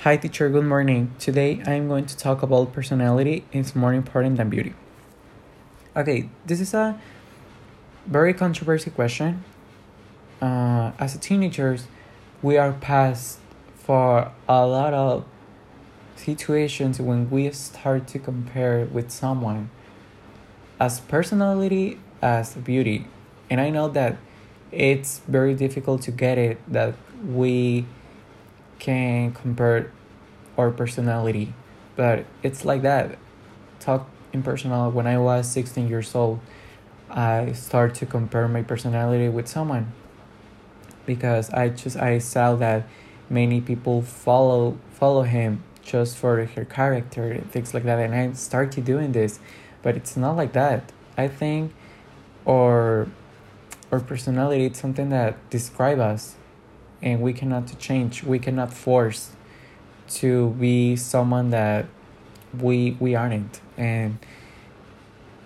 Hi, teacher. Good morning. Today I'm going to talk about personality is more important than beauty. Okay, this is a very controversial question. Uh, as teenagers, we are passed for a lot of situations when we start to compare with someone as personality as beauty and i know that it's very difficult to get it that we can compare our personality. But it's like that. Talk in personal. When i was 16 years old i start to compare my personality with someone. Because i just i saw that many people follow follow him just for her character things like that. And i started doing this. But it's not like that. I think or or personality it's something that describe us and we cannot change we cannot force to be someone that we we aren't. And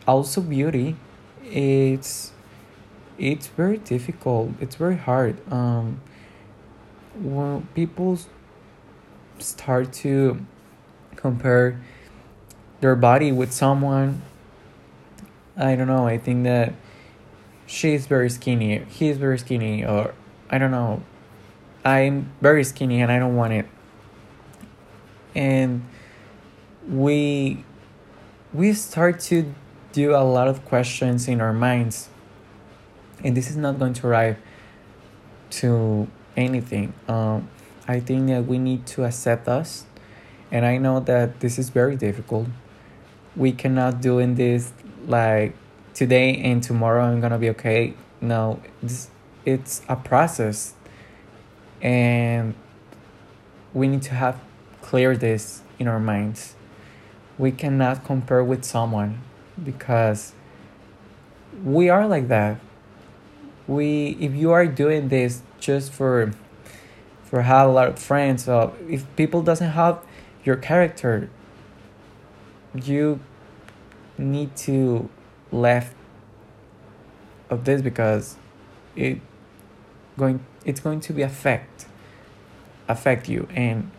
also beauty it's it's very difficult it's very hard. Um when people start to compare their body with someone i don't know i think that she's very skinny he's very skinny or i don't know i'm very skinny and i don't want it. And we we start to do a lot of questions in our minds. And this is not going to arrive to anything. Um, i think that we need to accept us. And i know that this is very difficult. We cannot do in this like today and tomorrow i'm gonna be okay. No this, it's a process and we need to have clear this in our minds. We cannot compare with someone because we are like that. We if you are doing this just for for have a lot of friends or if people doesn't have your character you need to left of this because it going it's going to be affect affect you. And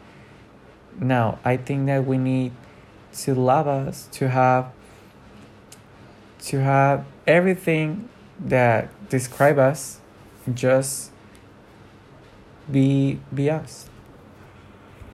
now i think that we need to love us to have to have everything that describe us just be be us